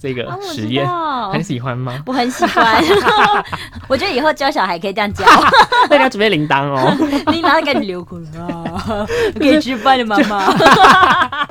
这个实验，道很喜欢吗？我很喜欢，我觉得以后教小孩可以这样教，那你要准备铃铛哦。铃铛给你留口啊，可以吃饭的妈妈。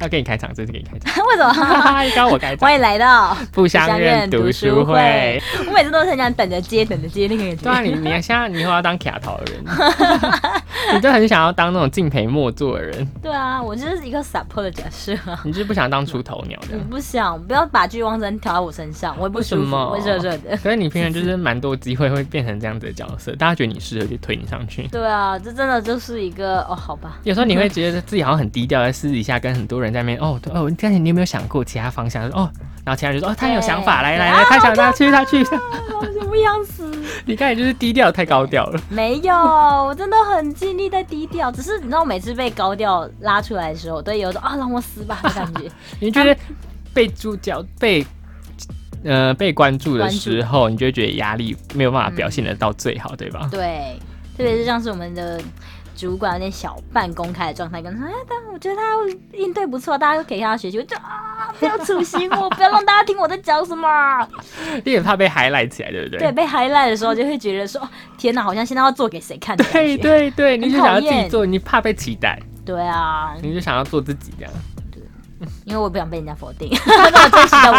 要给你开场，这次给你开场。为什么？刚刚我开场欢，迎来到不相认读书会。。我每次都是很想等着接，等着接那个人。对啊，你你现在你以后要当卡头的人，你就很想要当那种敬陪末座的人，对啊，我就是一个 support 的角色啊。你就是不想当出头鸟的我。不想，不要把聚光灯调到我身上，我也不舒服，为什么会热热的。可是你平常就是 蛮多机会会变成这样子的角色，大家觉得你适合就推你上去。对啊，这真的就是一个哦，好吧，有时候你会觉得自己好像很低调，在私底下跟很多人在那边哦对哦，但是你有没有想过其他方向？哦，然后其他人就说哦，他有想法，来来来，啊他想他去他去。我什么样子？你刚才就是低调太高调了。没有，我真的很尽力在低调，只是你知道，每次被高调拉出来的时候，都有种啊让我死吧的感觉。你觉得被主角被呃被关注的时候，你就会觉得压力没有办法表现得到最好，对吧？对，特别是像是我们的主管有点小半公开的状态，跟他说，哎，但我觉得他应对不错，大家都可以向他学习。我就啊，不要处心我，不要让大家听我在讲什么。你很怕被 highlight 起来，对不对？对，被 highlight 的时候就会觉得说，哦天哪，好像现在要做给谁看的对。对对，你就想要自己做，你怕被期待，对啊，你就想要做自己这样因为我不想被人家否定，那么真实的我。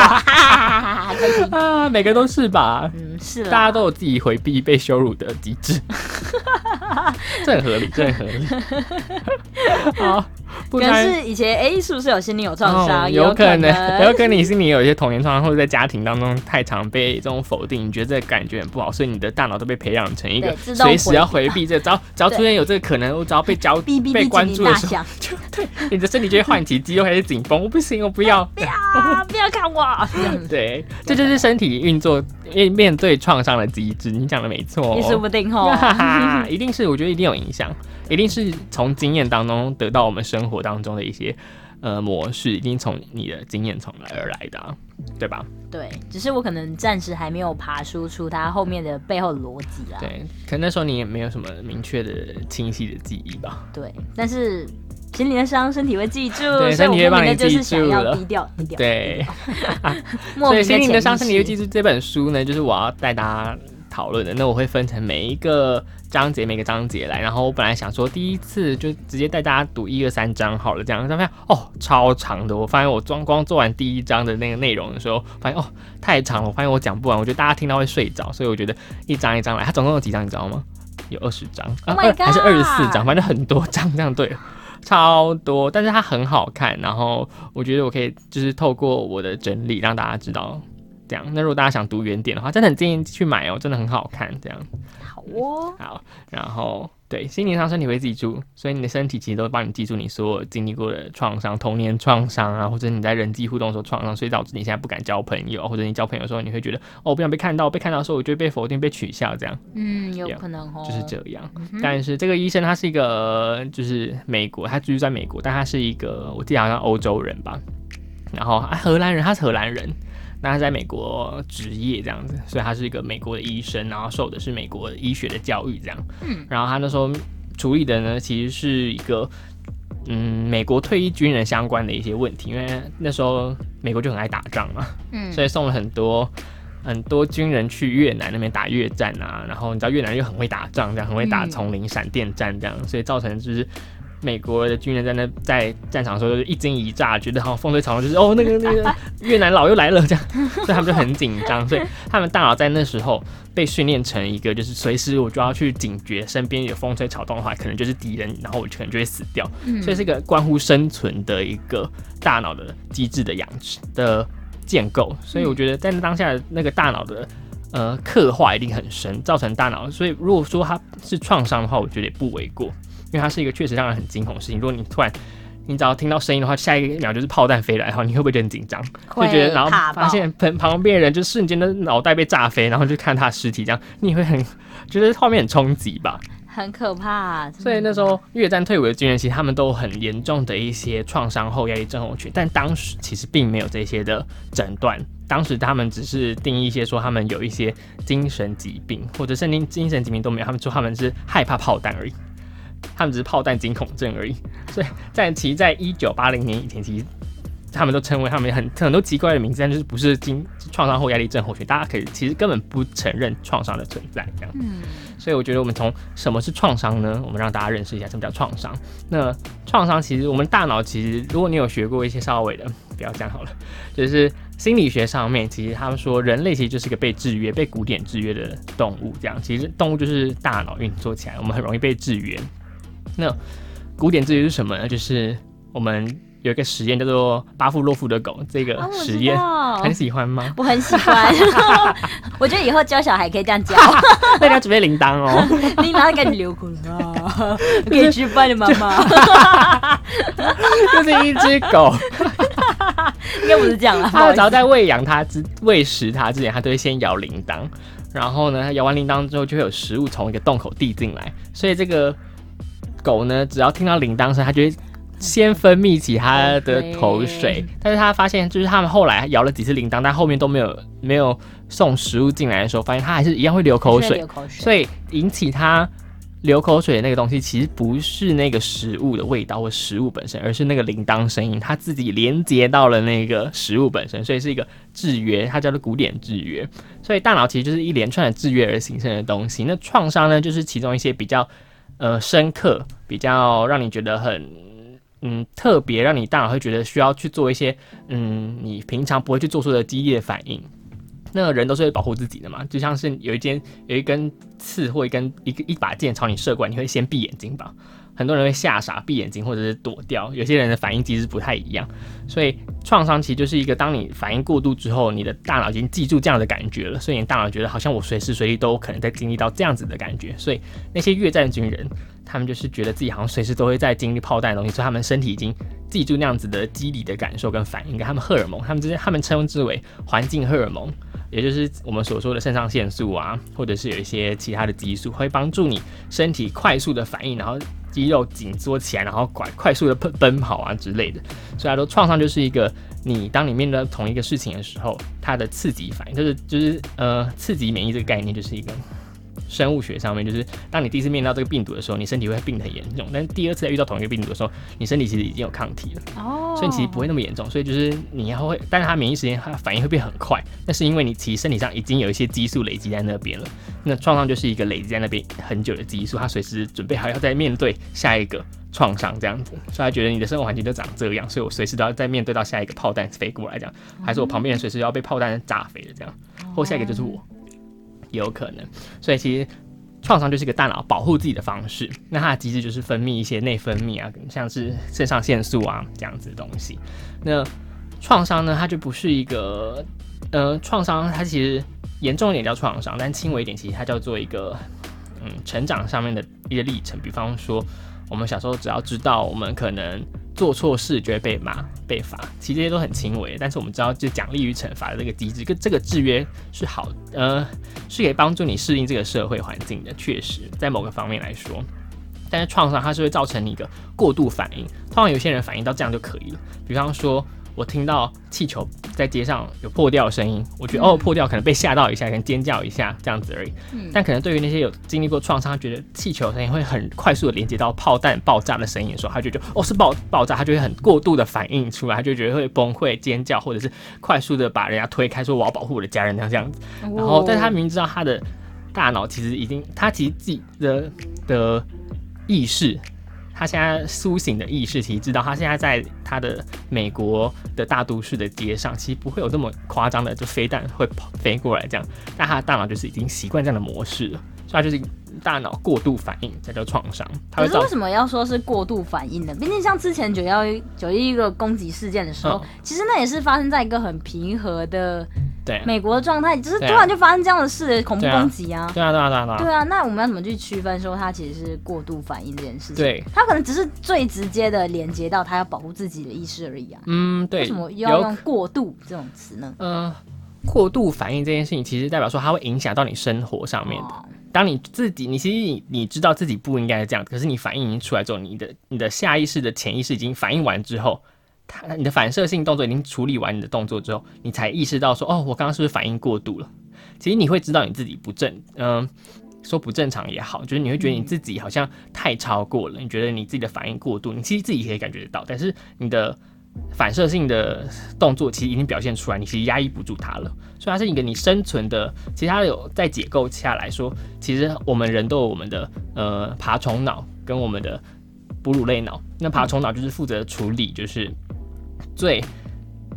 啊，每个都是吧。嗯，是啦，大家都有自己回避被羞辱的机制，这很合理，这很合理。好，不可能是以前哎、是不是有心理有创伤、哦有有可能，能，有可能你心里有一些童年创伤，或者在家庭当中太常被这种否定，你觉得这个感觉很不好，所以你的大脑都被培养成一个随时要回回避这，只要只要出现有这个可能，我只要被交哔哔被关注的时候，就对你的身体就会唤起肌肉开始紧绷，我不行，我不要。不要不要看我，对，这就是身体运作面面对创伤的机制，你讲的没错、你说哦。不定哦。哈哈，一定是，我觉得一定有影响，一定是从经验当中得到我们生活当中的一些呃模式，一定从你的经验从来而来的、啊，对吧？对，只是我可能暂时还没有爬输出它后面的背后的逻辑啦。对，可能那时候你也没有什么明确的、清晰的记忆吧。对，但是心灵的伤，身体会记住，对身体会帮你记住了低调低调。对，所以心灵的伤，身体会记住这本书呢，就是我要带大家讨论的。那我会分成每一个章节，每个章节来。然后我本来想说，第一次就直接带大家读一二三章好了，这样。但发现哦，超长的。我发现我装光做完第一章的那个内容的时候，发现哦太长了。我发现我讲不完，我觉得大家听到会睡着，所以我觉得一章一章来。它总共有几章，你知道吗？有二十章，啊 Oh my 二还是二十四章，反正很多章，这样对了。超多，但是它很好看，然后我觉得我可以就是透过我的整理让大家知道这样。那如果大家想读原点的话，真的很建议去买哦，真的很好看。这样好哦，好，然后对心灵上身体会记住，所以你的身体其实都帮你记住你所有经历过的创伤、童年创伤啊，或者你在人际互动的时候创伤，所以导致你现在不敢交朋友，或者你交朋友的时候你会觉得哦，我不想被看到，被看到的时候我就会被否定、被取笑，这样嗯，有可能哦，就是这样。嗯但是这个医生他是一个就是美国，他居住在美国，但他是一个我记得好像欧洲人吧，然后啊荷兰人，他是荷兰人，那他在美国职业这样子，所以他是一个美国的医生，然后受的是美国医学的教育这样，嗯然后他那时候处理的呢其实是一个。嗯，美国退役军人相关的一些问题，因为那时候美国就很爱打仗嘛，嗯，所以送了很多很多军人去越南那边打越战啊，然后你知道越南又很会打仗，这样很会打嗯丛林闪电战这样，所以造成就是美国的军人在那在战场的时候就是一惊一乍，觉得好像风吹草动，就是哦那个那个 越南佬又来了这样，所以他们就很紧张，所以他们大脑在那时候被训练成一个就是随时我就要去警觉身边有风吹草动的话，可能就是敌人，然后我可能就会死掉，嗯。所以是一个关乎生存的一个大脑的机制的养的建构，所以我觉得在那当下的那个大脑的呃刻画一定很深，造成大脑。所以如果说它是创伤的话，我觉得也不为过，因为它是一个确实让人很惊恐的事情。如果你突然你只要听到声音的话，下一秒就是炮弹飞来的话，你会不会觉得很紧张？会觉得然后发现旁旁边的人就瞬间的脑袋被炸飞，然后就看他的尸体这样，你会很觉得画面很冲击吧？很可怕。所以那时候越战退伍的军人，其实他们都很严重的一些创伤后压力症候群，但当时其实并没有这些的诊断。当时他们只是定义一些说他们有一些精神疾病，或者甚至精神疾病都没有，他们说他们是害怕炮弹而已，他们只是炮弹惊恐症而已。所以在其实在一九八零年以前，其实他们都称为他们很很多奇怪的名字，但就是不是经创伤后压力症候群，大家可以其实根本不承认创伤的存在这样。嗯，所以我觉得我们从什么是创伤呢？我们让大家认识一下什么叫创伤。那创伤其实我们大脑其实，如果你有学过一些稍微的，不要这样好了，就是心理学上面，其实他们说人类其实就是一个被制约、被古典制约的动物。这样，其实动物就是大脑运作起来，我们很容易被制约。那古典制约是什么呢？就是我们有一个实验叫做巴甫洛夫的狗这个实验，道很喜欢吗？我很喜欢，我觉得以后教小孩可以这样教。那你要准备铃铛哦。你马上赶紧流口了，可以吃饭的妈妈，就是一只狗，应该不是这样啦。不好意思它只要在喂养它之喂食它之前，它都会先摇铃铛，然后呢，它摇完铃铛之后就会有食物从一个洞口递进来，所以这个狗呢，只要听到铃铛声，它就会先分泌起它的口水但是它发现就是他们后来摇了几次铃铛，但后面都没有没有送食物进来的时候，发现它还是一样会流口水，流口水，所以引起它流口水的那个东西，其实不是那个食物的味道或食物本身，而是那个铃铛声音，它自己连接到了那个食物本身，所以是一个制约，它叫做古典制约。所以大脑其实就是一连串的制约而形成的东西。那创伤呢，就是其中一些比较呃深刻、比较让你觉得很。嗯，特别让你大脑会觉得需要去做一些，嗯，你平常不会去做出的激烈反应。那人都是会保护自己的嘛，就像是有一间有一根刺或一根一个一把剑朝你射过来，你会先闭眼睛吧？很多人会吓傻闭眼睛或者是躲掉，有些人的反应机制不太一样。所以创伤其实就是一个，当你反应过度之后，你的大脑已经记住这样的感觉了，所以你大脑觉得好像我随时随地都可能在经历到这样子的感觉。所以那些越战军人，他们就是觉得自己好像随时都会在经历炮弹的东西，所以他们身体已经记住那样子的机理的感受跟反应，跟他们荷尔蒙，他们之间他们称之为环境荷尔蒙。也就是我们所说的肾上腺素啊，或者是有一些其他的激素，会帮助你身体快速的反应，然后肌肉紧缩起来，然后快快速的奔奔跑啊之类的。所以来说，创伤就是一个你当你面对同一个事情的时候，它的刺激反应，就是就是呃刺激免疫这个概念，就是一个生物学上面，就是当你第一次面对到这个病毒的时候，你身体会病得很严重，但第二次再遇到同一个病毒的时候，你身体其实已经有抗体了。哦，所以你其实不会那么严重，所以就是你要会，但是它免疫时间它反应会变很快，那是因为你其实身体上已经有一些激素累积在那边了。那创伤就是一个累积在那边很久的激素，它随时准备好要再面对下一个创伤这样子，所以他觉得你的生活环境就长这样，所以我随时都要再面对到下一个炮弹飞过来这样，还是我旁边人随时要被炮弹炸飞的这样，或下一个就是我，也有可能。所以其实创伤就是个大脑保护自己的方式，那它的机制就是分泌一些内分泌啊，像是肾上腺素啊这样子的东西。那创伤呢，它就不是一个呃创伤，它其实严重一点叫创伤，但轻微一点其实它叫做一个嗯成长上面的一个历程。比方说，我们小时候只要知道我们可能做错事就会被骂、被罚，其实这些都很轻微，但是我们知道就奖励与惩罚的这个机制，跟这个制约是好，呃，是可以帮助你适应这个社会环境的，确实在某个方面来说。但是创伤它是会造成你一个过度反应，通常有些人反应到这样就可以了。比方说，我听到气球在街上有破掉的声音，我觉得、哦破掉，可能被吓到一下，可能尖叫一下这样子而已。嗯但可能对于那些有经历过创伤，他觉得气球的声音会很快速的连接到炮弹爆炸的声音的时候，他就觉得哦是爆爆炸，他就会很过度的反应出来，他就觉得会崩溃、尖叫，或者是快速的把人家推开，说我要保护我的家人，这样这样子。然后，但是他明明知道他的大脑其实已经，他其实自己的的意识，他现在苏醒的意识，其实知道他现在在他的美国的大都市的街上，其实不会有这么夸张的就飞弹会跑飞过来这样，但他的大脑就是已经习惯这样的模式了，所以他就是大脑过度反应，才叫创伤，可是为什么要说是过度反应呢？毕竟像之前九幺一九一一个攻击事件的时候，嗯其实那也是发生在一个很平和的对美国的状态，只是突然就发生这样的事，恐怖攻击啊。对啊对啊对啊对啊，对啊，那我们要怎么去区分说它其实是过度反应这件事情？对，它可能只是最直接的连接到它要保护自己的意识而已啊。嗯对，为什么又要用过度这种词呢？嗯、过度反应这件事情，其实代表说它会影响到你生活上面的。哦当你自己，你其实你你知道自己不应该这样，可是你反应已经出来之后，你的你的下意识的潜意识已经反应完之后，你的反射性动作已经处理完你的动作之后，你才意识到说，哦，我刚刚是不是反应过度了？其实你会知道你自己不正，嗯、说不正常也好，就是你会觉得你自己好像太超过了，你觉得你自己的反应过度，你其实自己可以感觉得到，但是你的反射性的动作其实已经表现出来，你其实压抑不住它了，所以它是一个你生存的。其实它有在解构下来说，其实我们人都有我们的呃爬虫脑跟我们的哺乳类脑。那爬虫脑就是负责处理就是最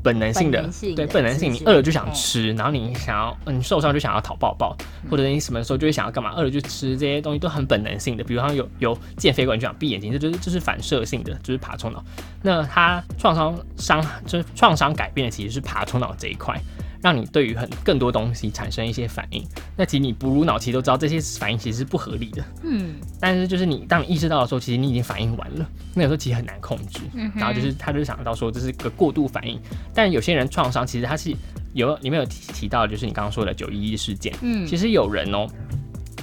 本能性的，本性的对本能性，你饿了就想哎吃，然后你想要，嗯，你受伤就想要讨抱抱，或者你什么时候就会想要干嘛，饿了就吃，这些东西都很本能性的。比如像有有见飞过，你就想闭眼睛，这就是这是反射性的，就是爬虫脑。那它创伤伤就是创伤改变的其实是爬虫脑这一块，让你对于很更多东西产生一些反应。那其实你哺乳脑其实都知道这些反应其实是不合理的，嗯，但是就是你当你意识到的时候，其实你已经反应完了，那有时候其实很难控制。嗯然后就是他就想到说这是个过度反应，但有些人创伤其实他是有里面有提提到，就是你刚刚说的九一一事件，嗯其实有人哦、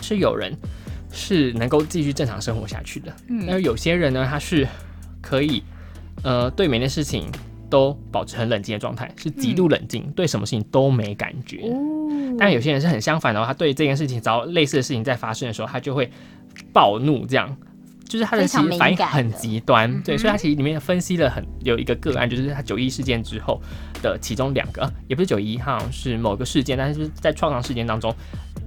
是有人是能够继续正常生活下去的，嗯但是有些人呢，他是可以呃对每件事情都保持很冷静的状态，是极度冷静，对什么事情都没感觉。哦，但有些人是很相反的哦，他对这件事情，只要类似的事情在发生的时候，他就会暴怒，这样，就是他的其实反应很极端，对，所以他其实里面分析了很有一个个案，就是他九一事件之后的其中两个，呃也不是九一，好像是某个事件，但是在创伤事件当中，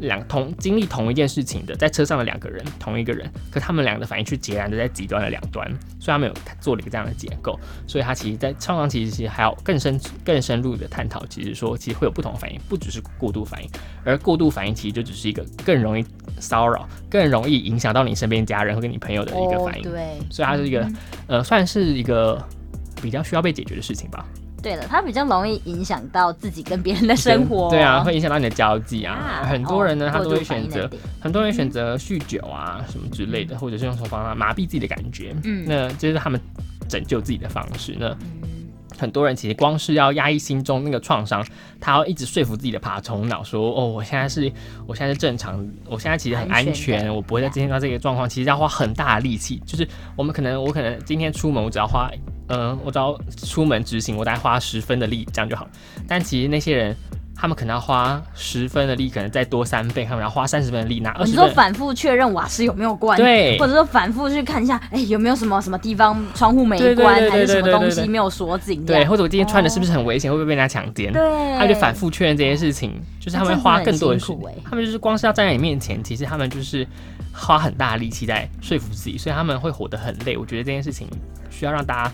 两同经历同一件事情的，在车上的两个人，同一个人，可他们两个的反应却截然的在极端的两端，所以他们有做了一个这样的结构，所以他其实在创伤其实其实还要更深更深入的探讨，其实说其实会有不同的反应，不只是过度反应，而过度反应其实就只是一个更容易骚扰、更容易影响到你身边家人和跟你朋友的一个反应，哦、对，所以它是一个嗯。呃算是一个比较需要被解决的事情吧。对了，它比较容易影响到自己跟别人的生活。对啊，会影响到你的交际啊。啊很多人呢，他都会选择很多人选择酗酒啊什么之类的，或者是用什么方法麻痹自己的感觉。嗯那这是他们拯救自己的方式。那嗯很多人其实光是要压抑心中那个创伤，他要一直说服自己的爬虫脑说：“哦，我现在是，我现在是正常，我现在其实很安安全我不会再今天到这个状况。”其实要花很大的力气，就是我们可能我可能今天出门，我只要花，嗯、我只要出门执行，我大概花十分的力，这样就好了。但其实那些人。他们可能要花十分的力，可能再多三倍，他们要花三十分的力，拿二你。说反复确认瓦斯有没有关，对或者说反复去看一下，哎、有没有什么什么地方窗户没关，还是什么东西没有锁紧对，或者我今天穿的是不是很危险，会不会被人家强奸？对，他就反复确认这些事情，就是他们会花更多的苦欸他们就是光是要站在你面前，其实他们就是花很大的力气在说服自己，所以他们会活得很累。我觉得这件事情需要让大家。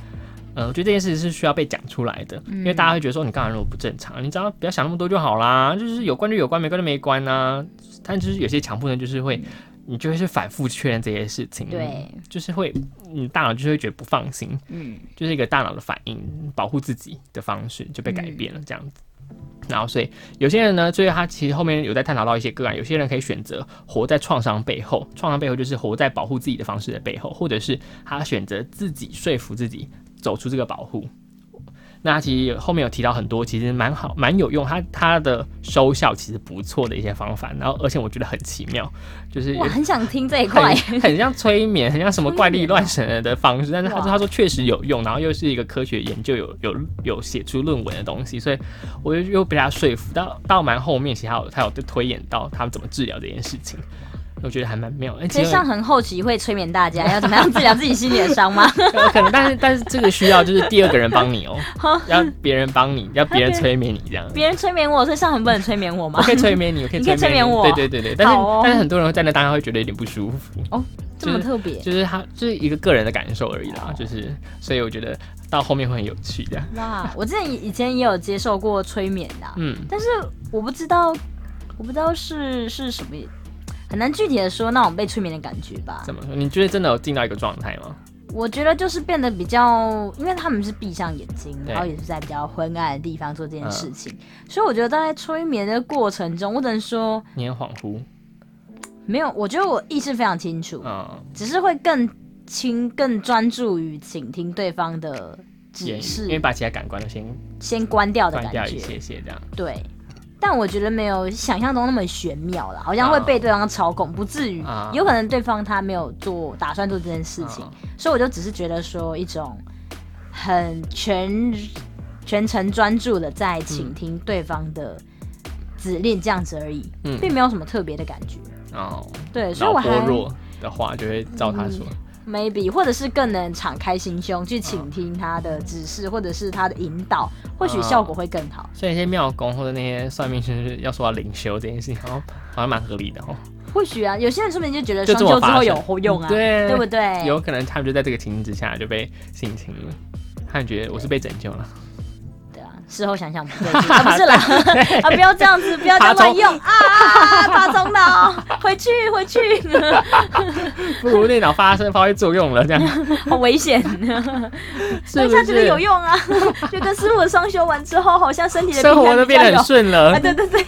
嗯，我觉得这件事是需要被讲出来的，因为大家会觉得说你干嘛那么不正常？你只要不要想那么多就好啦，就是有关就有关，没关就没关呐、但就是有些强迫症就是会，你就会去反复确认这些事情，对，就是会，你大脑就是会觉得不放心，嗯，就是一个大脑的反应，保护自己的方式就被改变了，这样子。然后，所以有些人呢，所以他其实后面有在探讨到一些个案，有些人可以选择活在创伤背后，创伤背后就是活在保护自己的方式的背后，或者是他选择自己说服自己走出这个保护。那他其实有后面有提到很多，其实蛮好、蛮有用，它它的收效其实不错的一些方法，然后而且我觉得很奇妙，就是我，很想听这一块，很很像催眠，很像什么怪力乱神的方式，但是他说他说确实有用，然后又是一个科学研究有有有写出论文的东西，所以我就又被他说服。到到蛮后面，其实他有他有推演到他们怎么治疗这件事情，我觉得还蛮妙。哎、所以其实上很后期会催眠大家要怎么样治疗自己心里的伤吗？有 可能，但是但是这个需要就是第二个人帮你哦、要别人帮你，要别人 催眠你这样。别人催眠我，所以上很不能催眠我吗我？可以催眠你，我可以你可以催眠我对对对对，但是、哦但是很多人在那当下会觉得有点不舒服。哦这么特别就是他就是一个个人的感受而已啦，就是所以我觉得到后面会很有趣的。哇！我之前以前也有接受过催眠的啊、嗯，但是我不知道，我不知道是是什么，很难具体的说那种被催眠的感觉吧。怎么说？你觉得真的有进到一个状态吗？我觉得就是变得比较，因为他们是闭上眼睛，然后也是在比较昏暗的地方做这件嗯事情，所以我觉得在催眠的过程中，我只能说你很恍惚，没有，我觉得我意识非常清楚，嗯，只是会更清、更专注于倾听对方的指示因，为把其他感官都先先关掉的关掉一感觉。些些这样。对，但我觉得没有想象中那么玄妙了，好像会被对方操控，不至于啊，有可能对方他没有做打算做这件事情，啊。所以我就只是觉得说一种很全全程专注的在倾听对方的指令这样子而已，嗯。并没有什么特别的感觉。哦，对，所以我还弱的话就会照他说。Maybe 或者是更能敞开心胸去倾听他的指示，或者是他的引导，或许效果会更好。所以那些庙公或者那些算命师要说要灵修这件事情，好像好像蛮合理的哦。或许啊，有些人说不定就觉得就双休之后有后用啊，对对不对？有可能他们就在这个情境之下就被性侵了，他们觉得我是被拯救了。事后想想不对劲，啊不是啦，啊不要这样子，不要这样乱用啊啊！大中脑，回去回去，不如电脑发生发挥作用了，这样 好危险。但他觉得有？用啊，就跟师傅的双修完之后，好像身体的生活都变得很顺了啊，。对对对。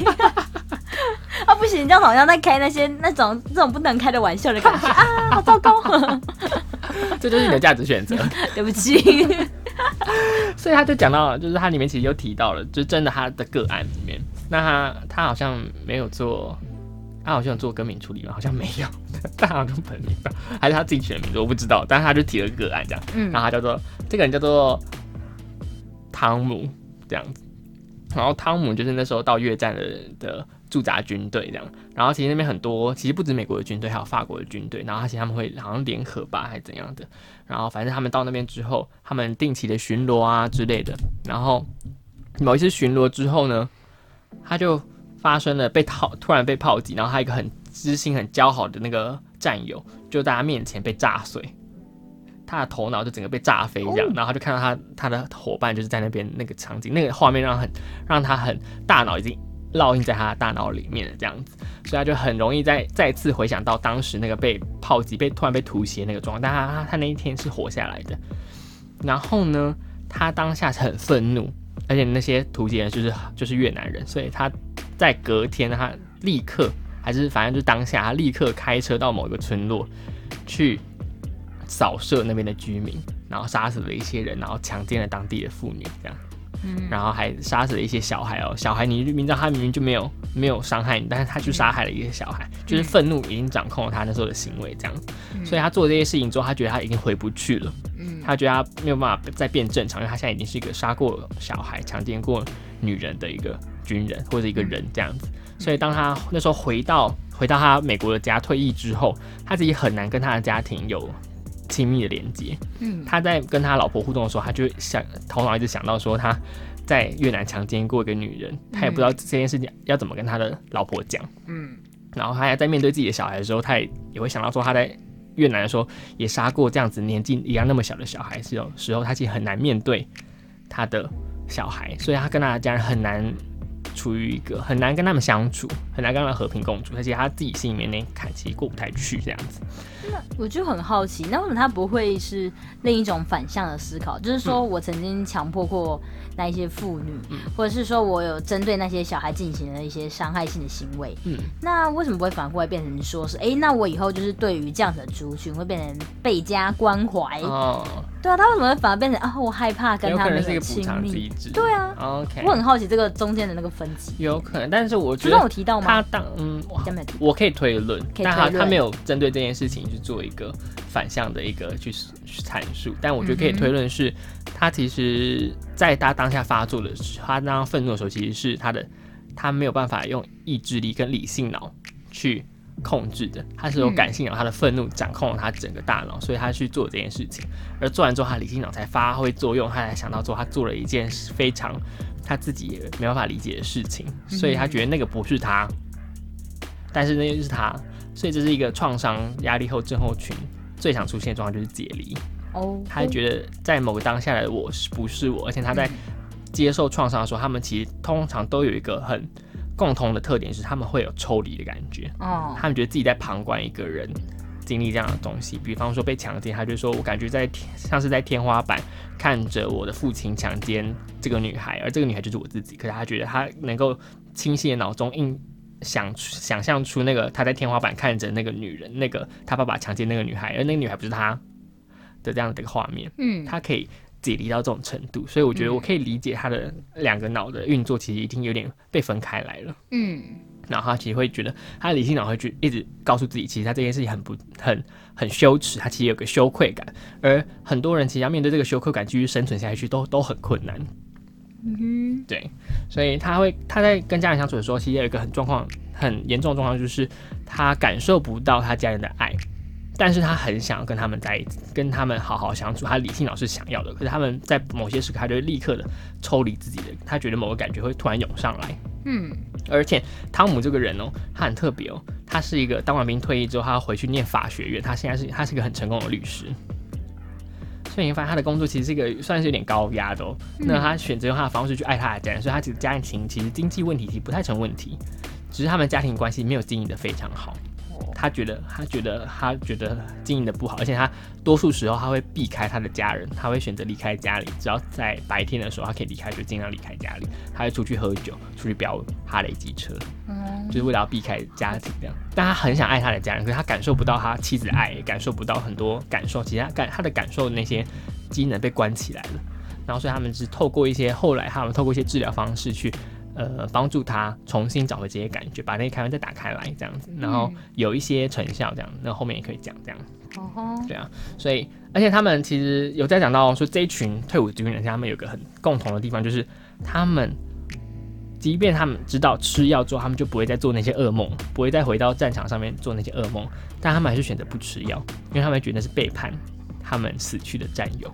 啊，不行，这样好像在开那些那种这种不能开的玩笑的感觉啊，好糟糕，这就是你的价值选择。对不起。所以他就讲到了，就是他里面其实有提到了，就是真的他的个案里面，那他他好像没有做，他好像有做更名处理吗？好像没有，但好像用本名吧，还是他自己取的名字，我不知道。但是他就提了个案这样，嗯然后他叫做这个人叫做汤姆这样子，然后汤姆就是那时候到越战的的驻扎军队这样，然后其实那边很多，其实不止美国的军队，还有法国的军队，然后而且他们会好像联合吧，还是怎样的，然后反正他们到那边之后，他们定期的巡逻啊之类的，然后某一次巡逻之后呢，他就发生了被炮突然被炮击，然后他一个很知心、很交好的那个战友，就在他面前被炸碎。他的头脑就整个被炸飞这样，然后他就看到他他的伙伴就是在那边那个场景，那个画面让很让他很大脑已经烙印在他的大脑里面的这样子，所以他就很容易再再次回想到当时那个被炮击被突然被突袭的那个状况，但他他那一天是活下来的。然后呢，他当下是很愤怒，而且那些突击人就是就是越南人，所以他在隔天他立刻还是反正就当下他立刻开车到某一个村落去扫射那边的居民，然后杀死了一些人，然后强奸了当地的妇女，这样。嗯。然后还杀死了一些小孩哦，小孩你明知道他明明就没有没有伤害你，但是他去杀害了一些小孩，就是愤怒已经掌控了他那时候的行为这样。子，所以他做这些事情之后，他觉得他已经回不去了，嗯。他觉得他没有办法再变正常，因为他现在已经是一个杀过小孩、强奸过女人的一个军人或者一个人这样子，所以当他那时候回到回到他美国的家退役之后，他自己很难跟他的家庭有亲密的连接，嗯。他在跟他老婆互动的时候，他就想头脑一直想到说他在越南强奸过一个女人，他也不知道这件事情要怎么跟他的老婆讲。嗯。然后他还在面对自己的小孩的时候，他也也会想到说他在越南的时候也杀过这样子年纪一样那么小的小孩，是有时候他其实很难面对他的小孩，所以他跟他的家人很难处于一个很难跟他们相处，很难跟他们和平共处，而且他自己心里面那坎其实过不太去这样子。那我就很好奇，那为什么他不会是另一种反向的思考？就是说嗯我曾经强迫过那一些妇女，嗯或者是说我有针对那些小孩进行了一些伤害性的行为，嗯，那为什么不会反过来变成说是，哎、那我以后就是对于这样子的族群会变成倍加关怀？哦，对啊，他为什么会反而变成啊，我害怕跟他们亲密？对啊，，OK，我很好奇这个中间的那个分歧，有可能，但是我觉得我提到吗？他当嗯。我可以推论，但他他没有针对这件事情去做一个反向的一个去去阐述，但我觉得可以推论是，他其实在他当下发作的时候，他当他愤怒的时候，其实是他的他没有办法用意志力跟理性脑去控制的，他是有嗯。感性脑，他的愤怒掌控了他整个大脑，所以他去做这件事情，而做完之后，他理性脑才发挥作用，他才想到说他做了一件非常他自己也没办法理解的事情，所以他觉得那个不是他，但是那就是他，所以这是一个创伤压力后症候群最常出现的状况就是解离，哦，他觉得在某个当下的我是不是我，而且他在接受创伤的时候，他们其实通常都有一个很共同的特点，是他们会有抽离的感觉，哦，他们觉得自己在旁观一个人经历这样的东西，比方说被强奸，他就说我感觉在天像是在天花板看着我的父亲强奸这个女孩，而这个女孩就是我自己。可是他觉得他能够清晰的脑中印想想象出那个他在天花板看着那个女人，那个他爸爸强奸那个女孩，而那个女孩不是他的这样的一个画面，嗯，他可以解离到这种程度，所以我觉得嗯我可以理解他的两个脑的运作其实已经有点被分开来了。嗯然后他其实会觉得，他的理性脑会去一直告诉自己，其实他这件事情很不很很羞耻，他其实有个羞愧感，而很多人其实要面对这个羞愧感继续生存下去都都很困难。嗯对，所以他会他在跟家人相处的时候，其实有一个很状况很严重的状况，就是他感受不到他家人的爱，但是他很想要跟他们在一起，跟他们好好相处。他理性脑是想要的，可是他们在某些时刻，他就会立刻的抽离自己的，他觉得某个感觉会突然涌上来。嗯而且汤姆这个人哦，他很特别哦，他是一个当完兵退役之后，他要回去念法学院，他现在是他是一个很成功的律师。所以你发现他的工作其实是一个算是有点高压的哦。那他选择用他的方式去爱他的家人，所以他其实家庭其实经济问题其实不太成问题，只是他们家庭关系没有经营的非常好。他觉得他觉得他觉得经营的不好，而且他多数时候他会避开他的家人，他会选择离开家里。只要在白天的时候他可以离开，就尽量离开家里。他会出去喝酒，出去飙哈雷机车。嗯就是为了要避开家庭这样。但他很想爱他的家人，可是他感受不到他妻子的爱，也感受不到很多感受，其实他感他的感受那些机能被关起来了。然后所以他们是透过一些后来他们透过一些治疗方式去。呃，帮助他重新找回这些感觉，把那些开关再打开来，这样子，然后有一些成效，这样，那后面也可以讲这样。哦吼对啊，所以而且他们其实有在讲到说，这一群退伍军人，他们有个很共同的地方，就是他们即便他们知道吃药之后，他们就不会再做那些噩梦，不会再回到战场上面做那些噩梦，但他们还是选择不吃药，因为他们觉得是背叛他们死去的战友，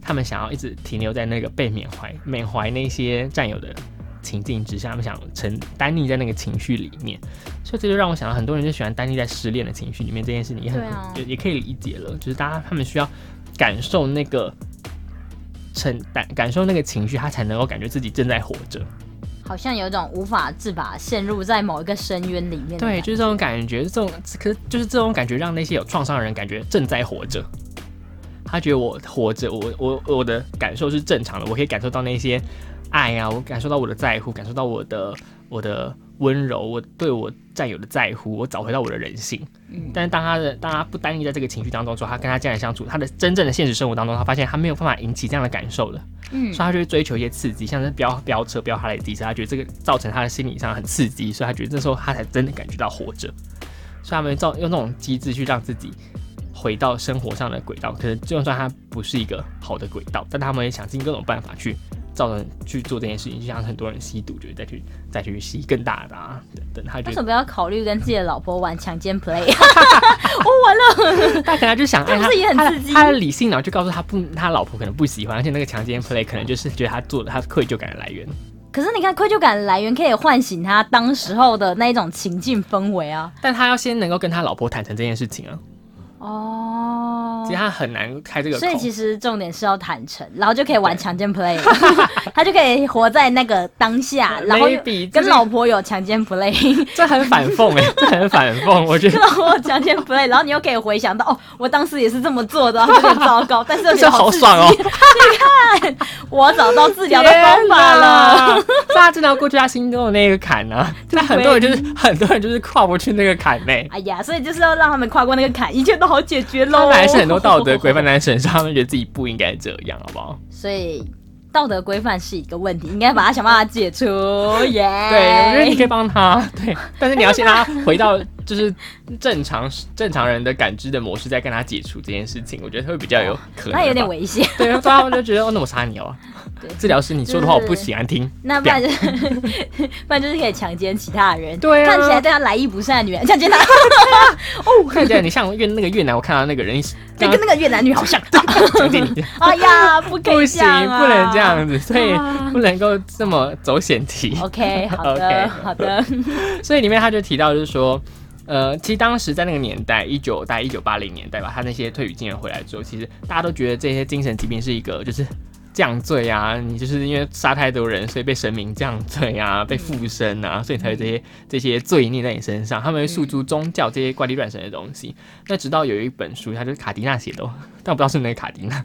他们想要一直停留在那个被缅怀缅怀那些战友的。情境之下，他们想沉单溺在那个情绪里面，所以这就让我想到很多人就喜欢单溺在失恋的情绪里面，这件事情也很、也也可以理解了，就是大家他们需要感受那个承担感受那个情绪，他才能够感觉自己正在活着。好像有一种无法自拔，陷入在某一个深渊里面对，就是这种感觉，这种可是就是这种感觉，让那些有创伤的人感觉正在活着。他觉得我活着，我我我的感受是正常的，我可以感受到那些爱啊，我感受到我的在乎，感受到我的我的温柔，我对我战友的在乎，我找回到我的人性。嗯但是当他的当他不单一在这个情绪当中之后，他跟他家人相处，他的真正的现实生活当中，他发现他没有办法引起这样的感受了，嗯所以他就会追求一些刺激，像是飙飙车、飙哈雷机车，他觉得这个造成他的心理上很刺激，所以他觉得这时候他才真的感觉到活着。所以他们造用这种机制去让自己回到生活上的轨道，可能就算他不是一个好的轨道，但他们也想尽各种办法去造成去做这件事情，就像很多人吸毒，就是再去再去吸更大的啊等等，他为什么不要考虑跟自己的老婆玩强奸 play？我，完了，他可能就想爱他，是也很刺激他的理性脑就告诉他不，他老婆可能不喜欢，而且那个强奸 play 可能就是觉得他做的他愧疚感的来源。可是你看，愧疚感的来源可以唤醒他当时候的那一种情境氛围啊。但他要先能够跟他老婆坦诚这件事情啊，哦。其实他很难开这个口。所以其实重点是要坦诚，然后就可以玩强奸 play，他就可以活在那个当下，然后跟老婆有强奸 play，这很反讽哎、这很反讽，我觉得。跟老婆有强奸 play，然后你又可以回想到哦，我当时也是这么做的，然后有点糟糕，但是这好爽哦！你看，我找到治疗的方法了。大家知道过去他心中的那个坎呢、啊？但很多人就是很多人就是跨不去那个坎呢、哎呀，所以就是要让他们跨过那个坎，一切都好解决喽。他们还是很多道德规范在身上，他们觉得自己不应该这样，好不好？所以道德规范是一个问题，应该把它想办法解除。耶、对，我觉得你可以帮他，对，但是你要先让他回到就是正常正常人的感知的模式，在跟他解除这件事情，我觉得会比较有可能吧。那有点危险。对，不然他们就觉得哦，那我杀你哦对。治疗师，你说的话我不喜欢听。那不然就 不然就是可以强奸其他人，对啊看起来对他来意不善的女人强奸他，哦看起来你像越那个越南，我看到那个人 跟那个越南女好像。强奸你，哎呀，不可以不行，不能这样子，所以啊不能够这么走险题。OK，好的好的，所以里面他就提到，就是说，呃，其实当时在那个年代，一九大概一九八零年代吧，他那些退伍军人回来之后，其实大家都觉得这些精神疾病是一个就是降罪啊，你就是因为杀太多人，所以被神明降罪啊，被附身啊，所以才有这些这些罪孽在你身上。他们会诉诸宗教这些怪力乱神的东西。那直到有一本书，它就是卡迪娜写的、哦，但我不知道是哪个卡迪娜，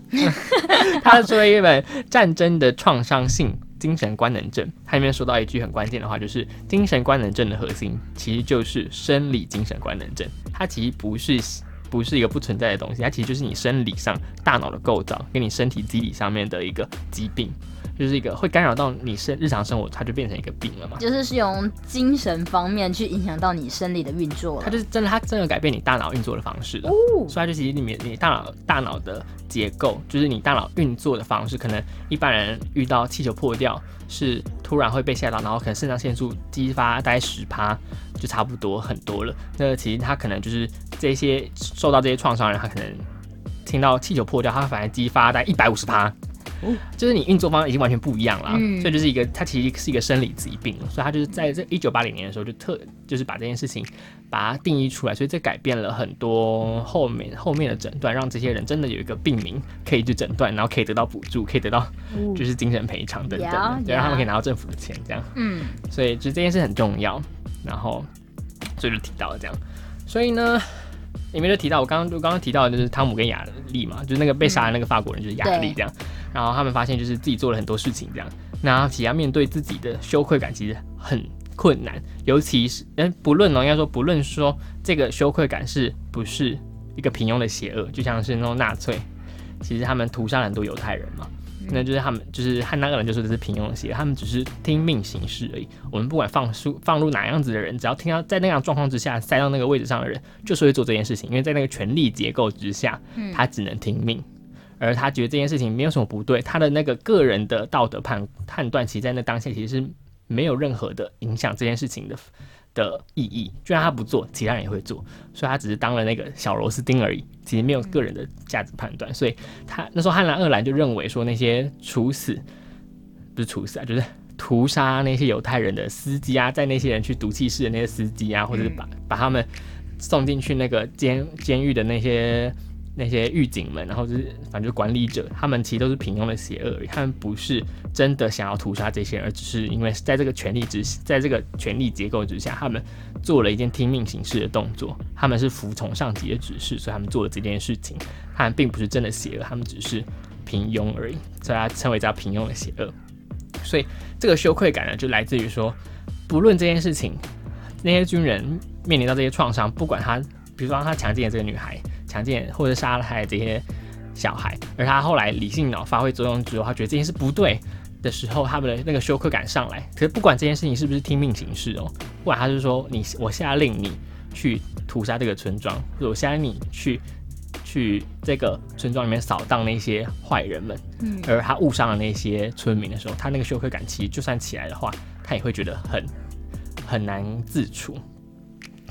他出了一本《战争的创伤性精神官能症》，它里面说到一句很关键的话，就是精神官能症的核心其实就是生理精神官能症，它其实不是不是一个不存在的东西，它其实就是你生理上大脑的构造跟你身体机理上面的一个疾病，就是一个会干扰到你生日常生活，它就变成一个病了嘛。就是是用精神方面去影响到你生理的运作了。它就是真的，它真的改变你大脑运作的方式的。哦，所以它就其实里面你大脑大脑的结构，就是你大脑运作的方式，可能一般人遇到气球破掉是突然会被吓到，然后可能肾上腺素激发大概十趴，就差不多很多了。那其实他可能就是这些受到这些创伤人，他可能听到气球破掉，他反而激发大概一百五十趴。哦。就是你运作方式已经完全不一样了，嗯。所以就是一个，它其实是一个生理疾病，所以他就是在这一九八零年的时候就特就是把这件事情把它定义出来，所以这改变了很多后面后面的诊断，让这些人真的有一个病名可以去诊断，然后可以得到补助，可以得到就是精神赔偿等等对，让他们可以拿到政府的钱这样，嗯，所以就这件事很重要，然后所以就提到了这样，所以呢。里面就提到我刚刚我刚刚提到的就是汤姆跟雅丽嘛，就是那个被杀的那个法国人就是雅丽这样，然后他们发现就是自己做了很多事情这样，那其实要面对自己的羞愧感其实很困难，尤其是嗯不论哦，应该说不论说这个羞愧感是不是一个平庸的邪恶，就像是那种纳粹，其实他们屠杀了很多犹太人嘛，那就是他们就是汉那个人就说这是平庸的邪，他们只是听命行事而已。我们不管放出放入哪样子的人，只要听到在那样状况之下塞到那个位置上的人，就是会做这件事情，因为在那个权力结构之下，他只能听命。而他觉得这件事情没有什么不对，他的那个个人的道德判判断，其实在那当下其实是没有任何的影响这件事情的的意义。就算他不做，其他人也会做，所以他只是当了那个小螺丝钉而已，其实没有个人的价值判断。所以他那时候汉兰二兰就认为说，那些处死不是处死啊，就是屠杀那些犹太人的司机啊，在那些人去毒气室的那些司机啊，或者是把把他们送进去那个监监狱的那些那些狱警们，然后就是反正管理者，他们其实都是平庸的邪恶，他们不是真的想要屠杀这些人，而只是因为在这个权力之在这个权力结构之下，他们做了一件听命行事的动作，他们是服从上级的指示，所以他们做了这件事情，他们并不是真的邪恶，他们只是平庸而已，所以他称为叫平庸的邪恶。所以这个羞愧感呢，就来自于说，不论这件事情，那些军人面临到这些创伤，不管他，比如说他强奸了这个女孩，强奸或者杀害这些小孩，而他后来理性脑发挥作用之后，他觉得这件事不对的时候，他们的那个羞愧感上来。可是不管这件事情是不是听命行事哦，不管他是说你我下令你去屠杀这个村庄，或者我下令你去去这个村庄里面扫荡那些坏人们，嗯而他误伤了那些村民的时候，他那个羞愧感其实就算起来的话，他也会觉得很很难自处。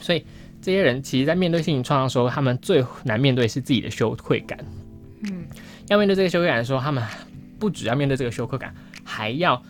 所以这些人其实，在面对性创伤的时候，他们最难面对是自己的羞愧感。嗯，要面对这个羞愧感的时候，他们不只要面对这个羞愧感，还要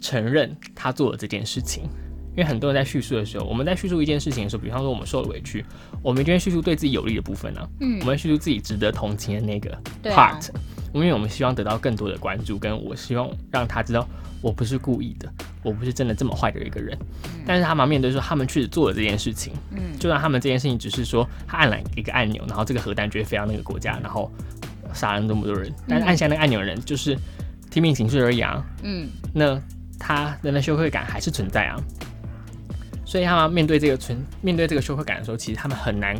承认他做了这件事情。因为很多人在叙述的时候，我们在叙述一件事情的时候，比方说我们受了委屈，我们一定会叙述对自己有利的部分啊，嗯。我们叙述自己值得同情的那个 part，、因为我们希望得到更多的关注，跟我希望让他知道我不是故意的，我不是真的这么坏的一个人。但是他们面对说，他们确实做了这件事情，嗯就让他们这件事情只是说他按了一个按钮，然后这个核弹就会飞到那个国家，然后杀了那么多人。但是按下那个按钮的人就是听命行事而已啊，嗯那他人的羞愧感还是存在啊。所以他们面对这个存面对这个羞愧感的时候，其实他们很难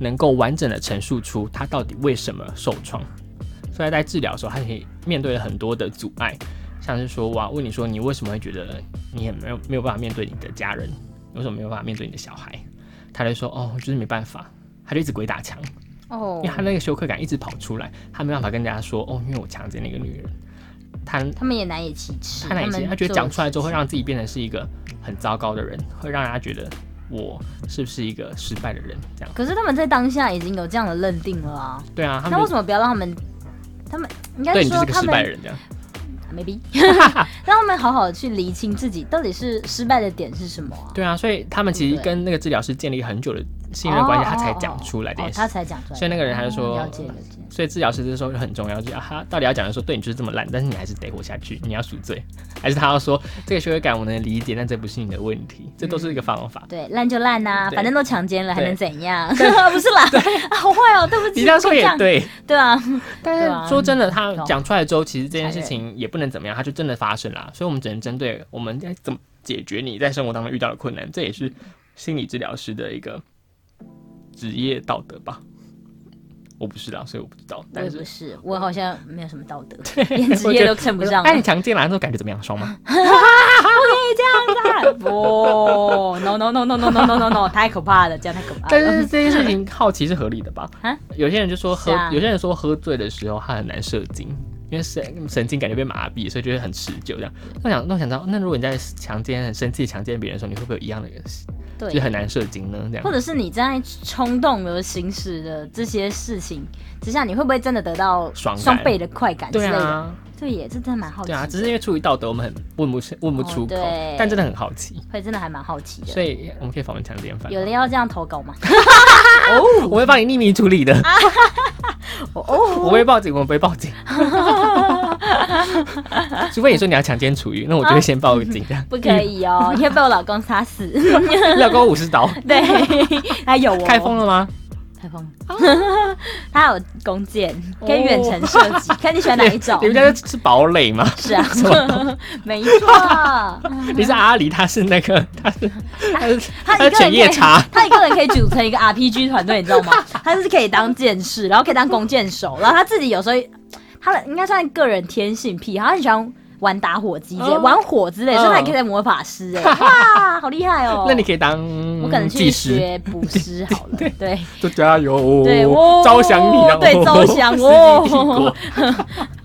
能够完整的陈述出他到底为什么受创。所以在治疗的时候，他可以面对了很多的阻碍，像是说，哇，问你说你为什么会觉得你很没有没有办法面对你的家人，你为什么没有办法面对你的小孩？他就说，哦，就是没办法，他就一直鬼打墙，哦因为他那个羞愧感一直跑出来，他没办法跟大家说，哦，因为我强奸那个女人，他他们也难以启齿，他哪些？们他觉得讲出来之后会让自己变成是一个很糟糕的人，会让人家觉得我是不是一个失败的人？这样，可是他们在当下已经有这样的认定了啊，对啊，那为什么不要让他们？他们应该对你就是个说他们失败人这样。maybe 让他们好好地去厘清自己到底是失败的点是什么啊？对啊，所以他们其实跟那个治疗师建立很久的信任关系，哦他才哦讲出来这哦，件事。他才讲出来。所以那个人他就说哦了解了解。所以治疗师这时候就很重要，就他到底要讲的说，对你就是这么烂，但是你还是得活下去，你要赎罪，还是他要说这个羞愧感我能理解，但这不是你的问题，这都是一个方法。对，烂就烂呐、反正都强奸了，还能怎样？不是啦，啊 好坏哦，对不起。你这样说也对，对啊，但是说真的，他讲出来之后，其实这件事情也不能怎么样，他就真的发生了。所以我们只能针对我们该怎么解决你在生活当中遇到的困难，这也是心理治疗师的一个职业道德吧。我不是啦，所以我不知道。我但是也不是，我好像没有什么道德，连职业都称不上。那，你强奸了，之后感觉怎么样？爽吗？不，no no no no no no no no no，太可怕了，这样太可怕但。是这件事情好奇是合理的吧啊？有些人就说喝啊，有些人说喝醉的时候他很难射精，因为神神经感觉被麻痹，所以就会很持久这样。那我想，那我想到，那如果你在强奸、很生气强奸别人的时候，你会不会有一样的，就，很难射精呢？这样或者是你在冲动而行使的这些事情之下，你会不会真的得到爽感双倍的快感之类的？对啊，对耶，这真的蛮好奇的。对啊，只是因为出于道德，我们很问不出问不出口，哦对但真的很好奇，会真的还蛮好奇的。所以我们可以访问强奸犯。有人要这样投稿吗？我会帮你匿名处理的，哦 哦，我会报警，我不会报警。除非你说你要强奸楚瑜，那我就会先报个警。不可以哦，你会被我老公杀死。你 老公五十刀，对，他有哦，开封了吗？开封，他有弓箭，可以远程射击，看你喜欢哪一种你。们家是堡垒吗？是啊，没错，你是阿里，他是那个，他是他是他犬夜叉，他一个人可以组成一个 RPG 团队，你知道吗？他是可以当剑士，然后可以当弓箭手，然后他自己有时候他的应该算个人天性癖，他很喜欢玩打火机之类、哦。玩火之类，所以他也可以当魔法师哎，哇，好厉害哦！那你可以当我可能去学 捕师好了，对就加油，对，哦，招降你 了，对，哦招降世哦纪帝国，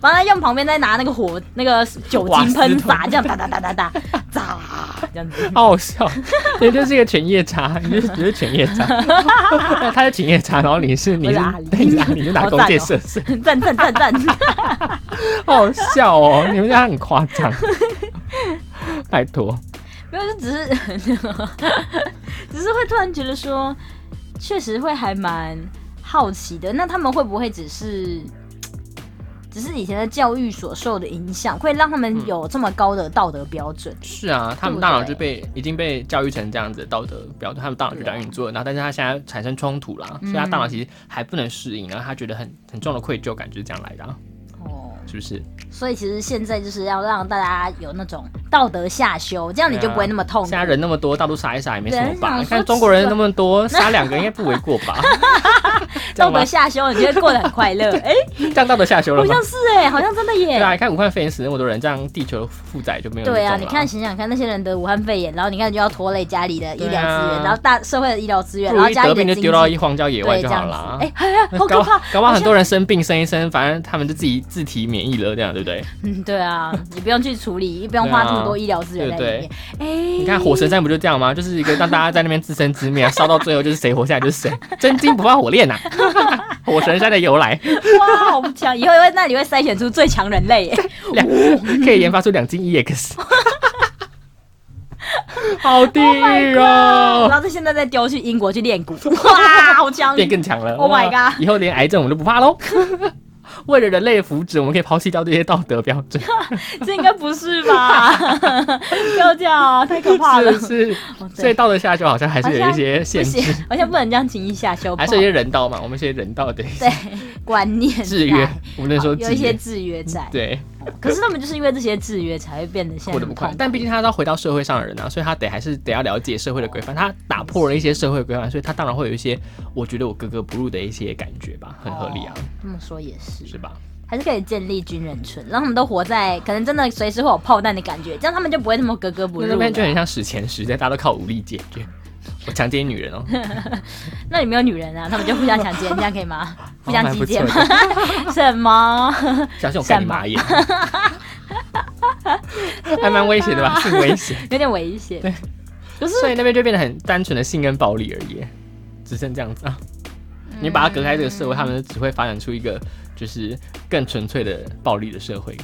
帮他用旁边再拿那个火那个酒精喷洒，这样哒哒哒哒哒，炸这样子。好好笑，你就是一个犬夜叉，你就是你是犬夜叉，他是犬夜叉，然后你是你是阿你是拿弓箭射射，赞赞赞好笑哦，你们家很夸张，拜托，没有，就只是 只是会突然觉得说，确实会还蛮好奇的。那他们会不会只是只是以前的教育所受的影响，会让他们有这么高的道德标准？是啊，他们大脑就被已经被教育成这样子的道德标准，他们大脑就这样运作，然后但是他现在产生冲突啦，所以他大脑其实还不能适应，然后他觉得很很重的愧疚感就是这样来的、啊，哦，是不是？所以其实现在就是要让大家有那种道德下修，这样你就不会那么痛苦。现在人那么多，到处杀一杀也没什么吧？你看中国人那么多，杀两个应该不为过吧？这道德下修，你就会过得很快乐。哎、这样道德下修了好像？是哎、好像真的耶。对啊，你看武汉肺炎死那么多人，这样地球负载就没有对啊，你看想想看，那些人得武汉肺炎，然后你看就要拖累家里的医疗资源，然后大社会的医疗资源，然后家如一得病就丢到一荒郊野外就。好了。哎、哎呀，好可搞怕！搞不好很多人生病生一生，反正他们就自己自体免疫了，这样对不对？嗯，对啊，你不用去处理，不用花这么多医疗资源在里面。哎、你看火神山不就这样吗？就是一个让大家在那边自生自灭啊，烧到最后就是谁活下来就是谁，真金不怕火炼呐、火神山的由来，哇，好强！以后会那里会筛选出最强人类耶。两可以研发出两金 EX，好地 Oh 然哦，后他现在再丢去英国去练鼓，哇，好强！变更强了。Oh my god 以后连癌症我们都不怕喽。为了人类的福祉，我们可以抛弃掉这些道德标准，这应该不是吧？不要这样啊，太可怕了。是所以道德下修好像还是有一些限不制，行，好像不能这样轻易下修，还是有一些人道嘛，我们一些人道的对观念制约在，我们能说。有一些制约在。对，可是他们就是因为这些制约，才会变得现在。过得不快但毕竟他是要回到社会上的人啊，所以他得还是得要了解社会的规范。他打破了一些社会规范，所以他当然会有一些我觉得我格格不入的一些感觉吧，很合理啊，哦这么说也是，是吧？还是可以建立军人村，让他们都活在可能真的随时会有炮弹的感觉，这样他们就不会那么格格不入那那边就很。像史前时代，大家都靠武力解决。我强奸女人哦，那里没有女人啊，他们就互相强奸，这样可以吗？互相击剑吗？什么？相信我干你妈眼，还蛮危险的吧？很危险，有点危险。对所以那边就变得很单纯的性跟暴力而已，只剩这样子啊。你把它隔开这个社会，他们只会发展出一个就是更纯粹的暴力的社会，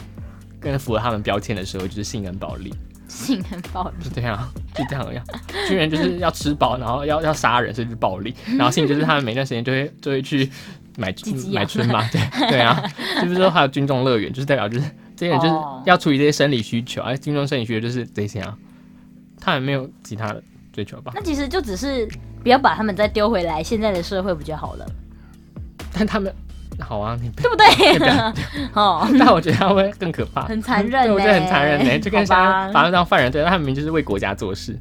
更符合他们标签的社会，就是性跟暴力。性很暴力，就这样，就这样样。军人就是要吃饱，然后要要杀人，所以就是暴力。然后性就是他们每段时间就会就会去买买春嘛，对对啊。就是说还有军中乐园，就是代表就是这些人就是哦要处理这些生理需求，而军中生理需求就是这些啊。他们没有其他的追求吧？那其实就只是不要把他们再丢回来现在的社会不就好了，但他们好啊，你不对不对？哦，但我觉得他会更可怕。很残忍我觉得很残忍呢，就跟现在好吧把他们当犯人对待，他们明明就是为国家做事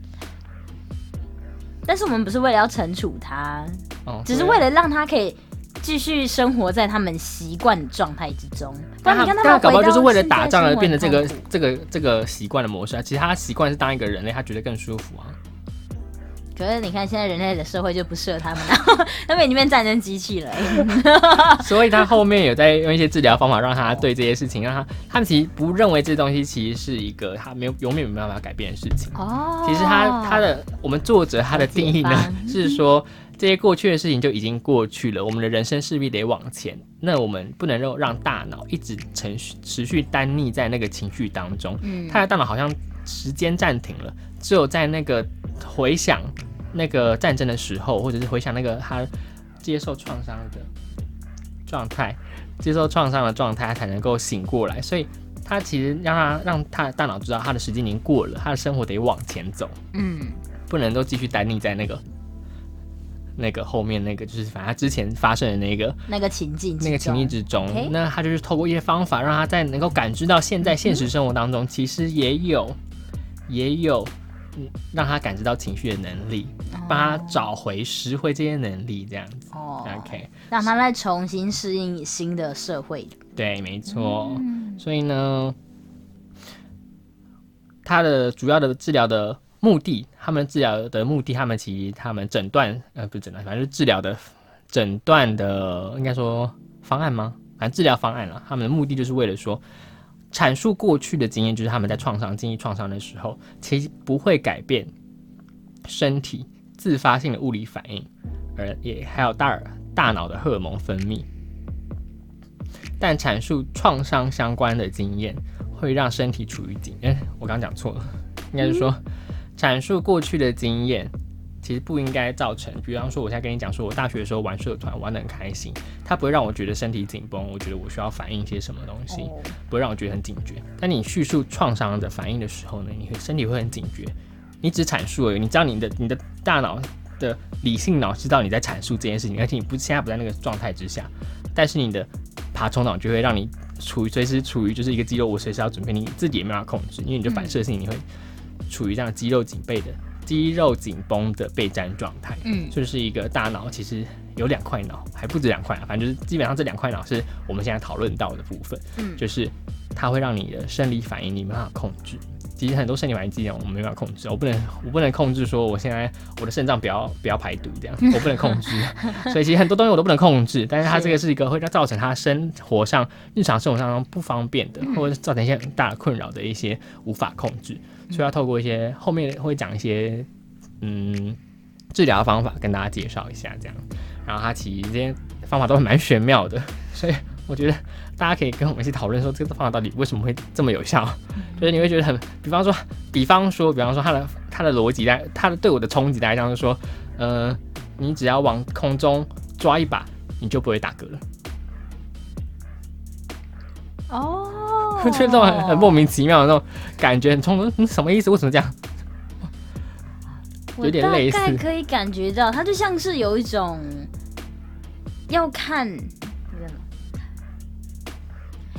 但是我们不是为了要惩处他，哦，只是为了让他可以继续生活在他们习惯的状态之中。不但他然你看他搞不好就是为了打仗而变成这个这个这个习惯的模式啊。其实他习惯是当一个人类，他觉得更舒服啊。可是你看现在人类的社会就不适合他们了，他们已经变战争机器了、欸。所以他后面有在用一些治疗方法，让他对这些事情，让他他们其实不认为这东西其实是一个他没有永远没办法改变的事情。哦，其实他他的我们作者他的定义呢 是说，这些过去的事情就已经过去了，我们的人生势必得往前。那我们不能让让大脑一直持续持续单溺在那个情绪当中，嗯他的大脑好像时间暂停了，只有在那个回想那个战争的时候，或者是回想那个他接受创伤的状态，接受创伤的状态，他才能够醒过来。所以他其实让他让他的大脑知道他的时间已经过了，他的生活得往前走，嗯。不能够继续单溺在那个那个后面那个，就是反正他之前发生的那个那个情境那个情境之中。那他就是透过一些方法，让他在能够感知到现在现实生活当中，其实也有也有嗯让他感知到情绪的能力，帮他找回拾回这些能力，这样子。哦 OK，让他再重新适应新的社会。对，没错。嗯所以呢，他的主要的治疗的目的，他们治疗的目的，他们其实他们诊断呃不是诊断，反正就是治疗的诊断的应该说方案吗？反正治疗方案了。他们的目的就是为了说阐述过去的经验，就是他们在创伤经历创伤的时候，其实不会改变身体自发性的物理反应，而也还有大大脑的荷尔蒙分泌。但阐述创伤相关的经验会让身体处于紧，哎、我刚讲错了，应该是说阐述过去的经验，其实不应该造成，比方说我现在跟你讲说我大学的时候玩社团玩得很开心，它不会让我觉得身体紧绷，我觉得我需要反应一些什么东西，哦。不会让我觉得很警觉。但你叙述创伤的反应的时候呢，你会身体会很警觉，你只阐述而已，你知道你的你的大脑的理性脑知道你在阐述这件事情，而且你不现在不在那个状态之下，但是你的爬虫脑就会让你处于随时处于就是一个肌肉，我随时要准备，你自己也没办法控制，因为你的反射性你会处于这样肌肉紧背的肌肉紧绷的备战状态。嗯就是一个大脑其实有两块脑，还不止两块啊，反正就是基本上这两块脑是我们现在讨论到的部分，嗯就是它会让你的生理反应你没办法控制。其实很多生理反应机能我们没办法控制，我不能我不能控制说我现在我的肾脏不要不要排毒这样，我不能控制，所以其实很多东西我都不能控制。但是它这个是一个会让造成他生活上日常生活上不方便的，或者造成一些很大的困扰的一些无法控制，所以要透过一些后面会讲一些嗯治疗方法跟大家介绍一下这样。然后它其实这些方法都蛮玄妙的，所以我觉得大家可以跟我们一起讨论说这个方法到底为什么会这么有效。就是你会觉得很，比方说，比方说，比方说，它的它的逻辑在，它的对我的冲击来讲是说，呃，你只要往空中抓一把，你就不会打嗝了。哦，我 觉得这种很很莫名其妙的那种感觉，很冲突，嗯，什么意思？为什么这样？我有点类似大概可以感觉到，它就像是有一种要看，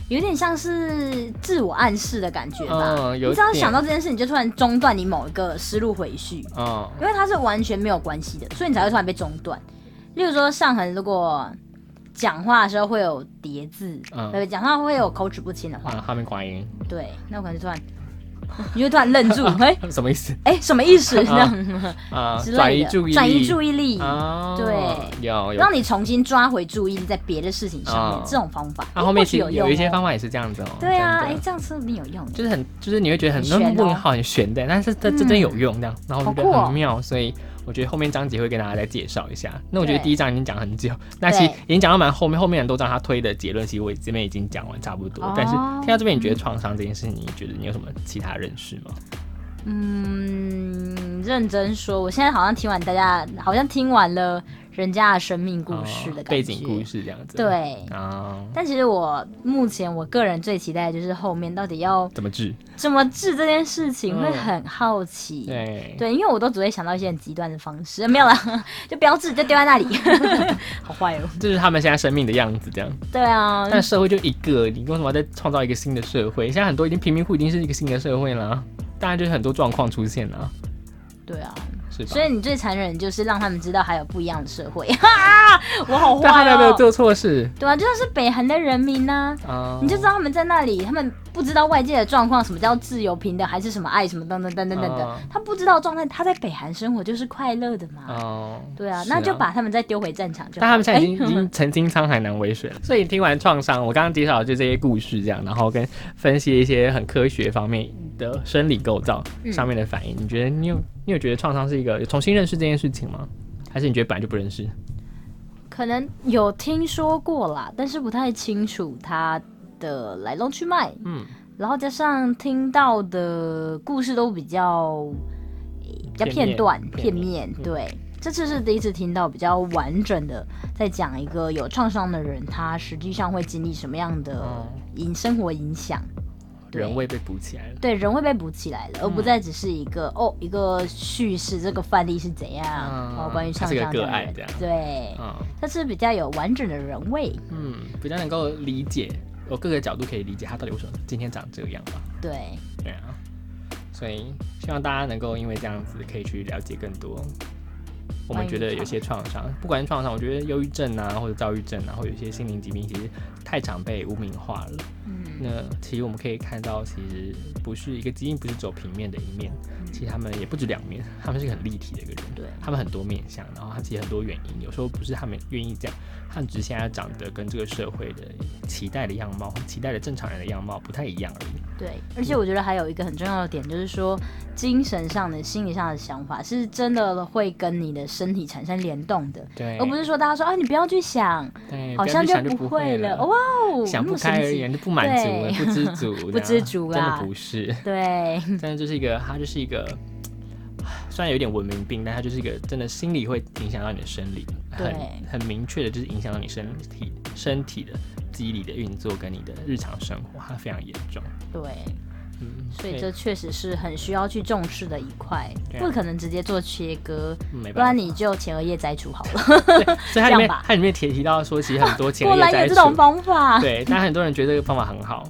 有点像是自我暗示的感觉吧。嗯，有你只要点想到这件事，你就突然中断你某一个思路回序，嗯因为它是完全没有关系的，所以你才会突然被中断。例如说，上恒如果讲话的时候会有叠字，嗯。对，讲话会有口齿不清的话，啊，后面寡音，对，那我可能就突然，你就突然愣住，哎？什么意思？哎，什么意思？这样。啊？之转移类的，注意力，转移注意力，啊，对。有有。让你重新抓回注意力在别的事情上面哦，这种方法，那后面其实有一些哦。方法也是这样子哦。对啊，真的，哎这样说不定有用。就是很，就是你会觉得很很玄哦。问号很悬的，但是这这真的有用这样，然后我觉得好酷哦。很妙，所以我觉得后面章节会跟大家再介绍一下。那我觉得第一章已经讲很久，那其实已经讲到蛮后面，后面很多章他推的结论，其实我这边已经讲完差不多。哦但是听到这边，你觉得创伤这件事情，你觉得你有什么其他认识吗？嗯，认真说，我现在好像听完大家，好像听完了人家的生命故事的背景故事这样子。对。啊，但其实我目前我个人最期待的就是后面到底要怎么治？怎么治这件事情，嗯会很好奇。对，对，因为我都只会想到一些很极端的方式，没有啦，就标志，就丢在那里，好坏哦。这是他们现在生命的样子，这样。对啊，但社会就一个，你为什么要再创造一个新的社会？现在很多已经贫民窟已经是一个新的社会了啊，当然就是很多状况出现了啊。对啊，是吧？所以你最残忍就是让他们知道还有不一样的社会。哈，我好但他坏哦。们有没有做错事？对啊，就像是北韩的人民呢、啊你就知道他们在那里，他们不知道外界的状况，什么叫自由平等，还是什么爱，什么等等等等等等嗯，他不知道状态，他在北韩生活就是快乐的嘛。哦，对啊，是那就把他们再丢回战场就好。但他们现在已经、哎已经曾经沧海难为水了。所以听完创伤，我刚刚介绍的就这些故事，这样，然后跟分析一些很科学方面的生理构造嗯上面的反应。你觉得你有你有觉得创伤是一个有重新认识这件事情吗？还是你觉得本来就不认识？可能有听说过啦，但是不太清楚它的来龙去脉。嗯，然后加上听到的故事都比较比较片段、片面对。这次是第一次听到比较完整的，在讲一个有创伤的人，他实际上会经历什么样的哦影生活影响。对人味被补起来了。对，人味被补起来了，而不嗯再只是一个哦一个叙事，这个范例是怎样，嗯。哦关于创它是个案这样，对，嗯。它是比较有完整的人味，嗯，比较能够理解，有各个角度可以理解他到底为什么今天长这个样吧。对，对啊，所以希望大家能够因为这样子可以去了解更多。我们觉得有些创伤，不管是创伤，我觉得忧郁症啊，或者躁郁症啊，或者有一些心灵疾病，其实太常被污名化了。嗯，那其实我们可以看到，其实不是一个基因，不是走平面的一面，其实他们也不止两面，他们是个很立体的一个人。对他们很多面相，然后他其实很多原因，有时候不是他们愿意这样，他们只是现在长得跟这个社会的期待的样貌，期待的正常人的样貌不太一样而已。对，而且我觉得还有一个很重要的点，就是说精神上的、心理上的想法是真的会跟你的身体产生联动的，对，而不是说大家说啊，你不要去想，对，好像就不不会了。哇哦，想不开而已，就不满足了，不知足，不知足真的不是，对，真的就是一个，它就是一个，虽然有点文明病，但它就是一个真的心理会影响到你的生理，很对很明确的，就是影响到你身体身体的机理的运作跟你的日常生活，它非常严重。对，嗯，所以这确实是很需要去重视的一块，啊不可能直接做切割，不然你就前额叶摘除好了。对，所以它里面 它里面提提到说，其实很多前额叶 摘然有这种除，方法，对，但很多人觉得这个方法很好，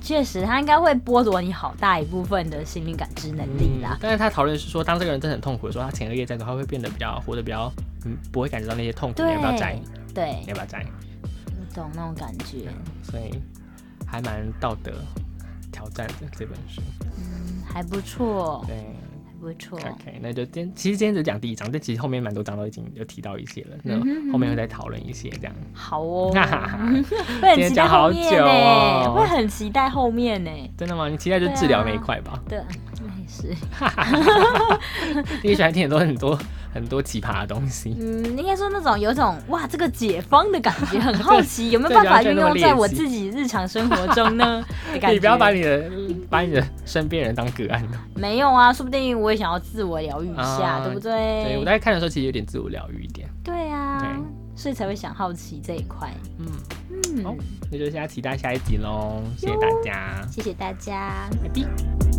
确实他应该会剥夺你好大一部分的心灵感知能力啦。但是他讨论是说，当这个人真的很痛苦的时候，他前额叶摘除，他会变得比较活得比较，嗯，不会感觉到那些痛苦。你对要不要摘？对你，要不要摘？我懂那种感觉，所以还蛮道德挑战的这本书。嗯，还不错，对还不错。，OK，那就今其实今天只讲第一章，但其实后面蛮多章都已经有提到一些了。那后面会再讨论一些这样。好哦，今天很期待讲好后面久呢，哦会很期待后面呢。真的吗？你期待就治疗那一块吧？对，也是，你喜欢听很多很多很多奇葩的东西。嗯，应该说那种有种哇，这个解放的感觉，很好奇有没有办法 运用在我自己日常生活中呢？你不要把你的把你的身边人当个案哦。没有啊，说不定我也想要自我疗愈一下，啊对不对？对我在看的时候，其实有点自我疗愈一点。对啊，对所以才会想好奇这一块。嗯，嗯，好那就现在期待下一集喽，谢谢大家，谢谢大家。拜拜。